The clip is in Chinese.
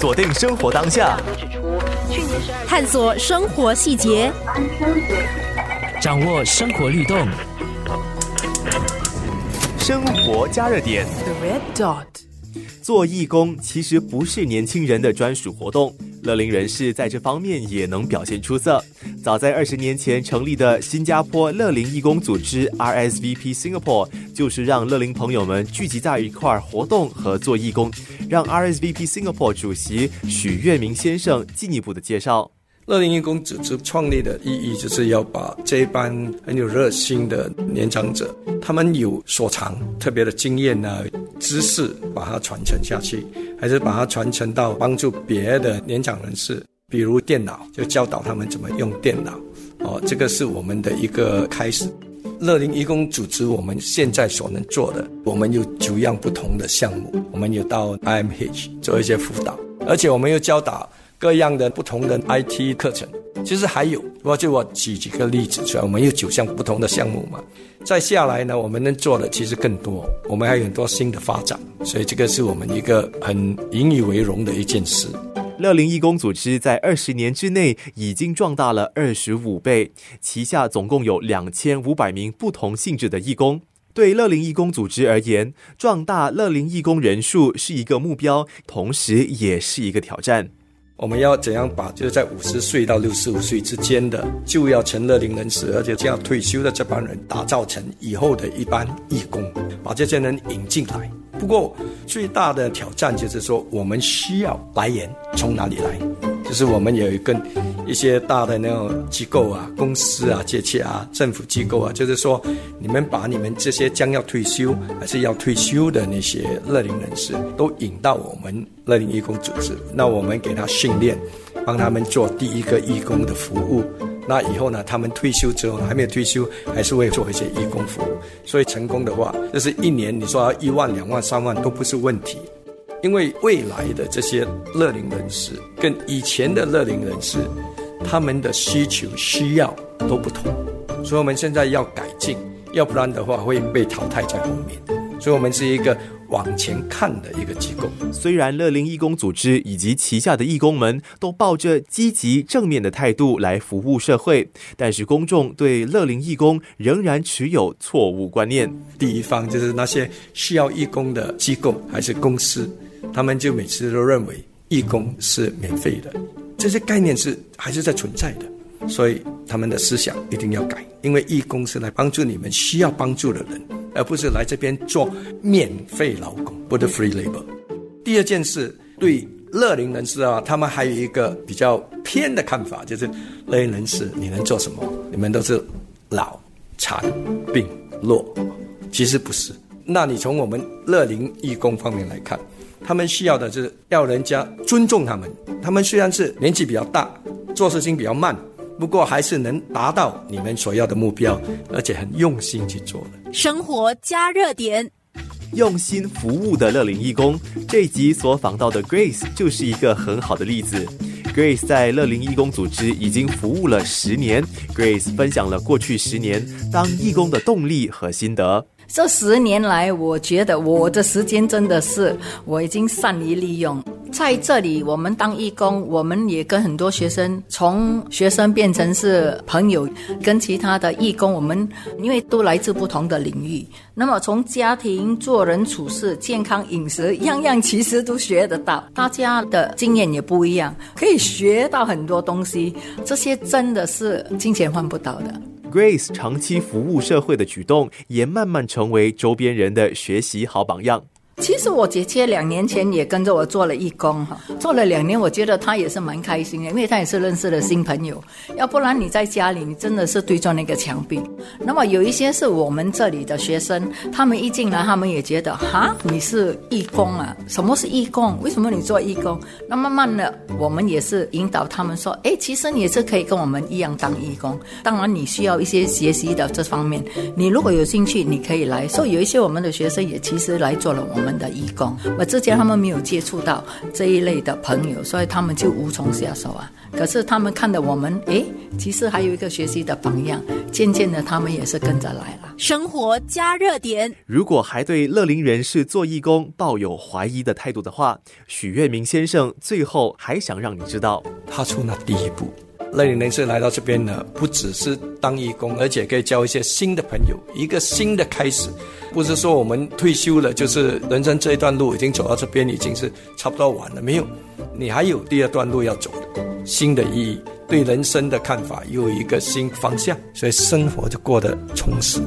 锁定生活当下，探索生活细节，掌握生活律动，生活加热点。The red dot。做义工其实不是年轻人的专属活动，乐龄人士在这方面也能表现出色。早在二十年前成立的新加坡乐龄义工组织 RSVP Singapore，就是让乐龄朋友们聚集在一块儿活动和做义工。让 RSVP Singapore 主席许月明先生进一步的介绍。乐龄义工组织创立的意义，就是要把这一班很有热心的年长者，他们有所长、特别的经验呢、知识，把它传承下去，还是把它传承到帮助别的年长人士，比如电脑，就教导他们怎么用电脑。哦，这个是我们的一个开始。乐龄义工组织我们现在所能做的，我们有九样不同的项目，我们有到 IMH 做一些辅导，而且我们又教导。各样的不同的 IT 课程，其实还有，我就我举几个例子出来。我们有九项不同的项目嘛，再下来呢，我们能做的其实更多，我们还有很多新的发展，所以这个是我们一个很引以为荣的一件事。乐龄义工组织在二十年之内已经壮大了二十五倍，旗下总共有两千五百名不同性质的义工。对乐龄义工组织而言，壮大乐龄义工人数是一个目标，同时也是一个挑战。我们要怎样把就是在五十岁到六十五岁之间的就要成乐龄人士，而且就要退休的这帮人，打造成以后的一班义工，把这些人引进来。不过最大的挑战就是说，我们需要来源从哪里来？就是我们有一跟一些大的那种机构啊、公司啊、借切啊、政府机构啊，就是说，你们把你们这些将要退休还是要退休的那些乐龄人士，都引到我们乐龄义工组织，那我们给他训练，帮他们做第一个义工的服务。那以后呢，他们退休之后还没有退休，还是会做一些义工服务。所以成功的话，就是一年你说一万、两万、三万都不是问题。因为未来的这些乐龄人士跟以前的乐龄人士，他们的需求需要都不同，所以我们现在要改进，要不然的话会被淘汰在后面。所以，我们是一个往前看的一个机构。虽然乐龄义工组织以及旗下的义工们都抱着积极正面的态度来服务社会，但是公众对乐龄义工仍然持有错误观念。第一方就是那些需要义工的机构还是公司。他们就每次都认为义工是免费的，这些概念是还是在存在的，所以他们的思想一定要改，因为义工是来帮助你们需要帮助的人，而不是来这边做免费劳工，不是 free labor。第二件事，对乐龄人士啊，他们还有一个比较偏的看法，就是乐龄人士你能做什么？你们都是老、残、病、弱，其实不是。那你从我们乐龄义工方面来看。他们需要的就是要人家尊重他们。他们虽然是年纪比较大，做事情比较慢，不过还是能达到你们所要的目标，而且很用心去做的。生活加热点，用心服务的乐龄义工。这一集所访到的 Grace 就是一个很好的例子。Grace 在乐龄义工组织已经服务了十年。Grace 分享了过去十年当义工的动力和心得。这十年来，我觉得我的时间真的是我已经善于利用。在这里，我们当义工，我们也跟很多学生从学生变成是朋友，跟其他的义工，我们因为都来自不同的领域，那么从家庭、做人处事、健康饮食，样样其实都学得到。大家的经验也不一样，可以学到很多东西。这些真的是金钱换不到的。Grace 长期服务社会的举动，也慢慢成为周边人的学习好榜样。其实我姐姐两年前也跟着我做了义工哈，做了两年，我觉得她也是蛮开心的，因为她也是认识了新朋友。要不然你在家里，你真的是对着那个墙壁。那么有一些是我们这里的学生，他们一进来，他们也觉得哈，你是义工啊？什么是义工？为什么你做义工？那慢慢的，我们也是引导他们说，哎，其实你也是可以跟我们一样当义工。当然你需要一些学习的这方面，你如果有兴趣，你可以来。所以有一些我们的学生也其实来做了我们。们的义工。我之前他们没有接触到这一类的朋友，所以他们就无从下手啊。可是他们看到我们，诶，其实还有一个学习的榜样，渐渐的他们也是跟着来了。生活加热点。如果还对乐龄人士做义工抱有怀疑的态度的话，许月明先生最后还想让你知道，踏出那第一步。那你人士来到这边呢，不只是当义工，而且可以交一些新的朋友，一个新的开始。不是说我们退休了，就是人生这一段路已经走到这边，已经是差不多完了。没有，你还有第二段路要走的，新的意义，对人生的看法又有一个新方向，所以生活就过得充实。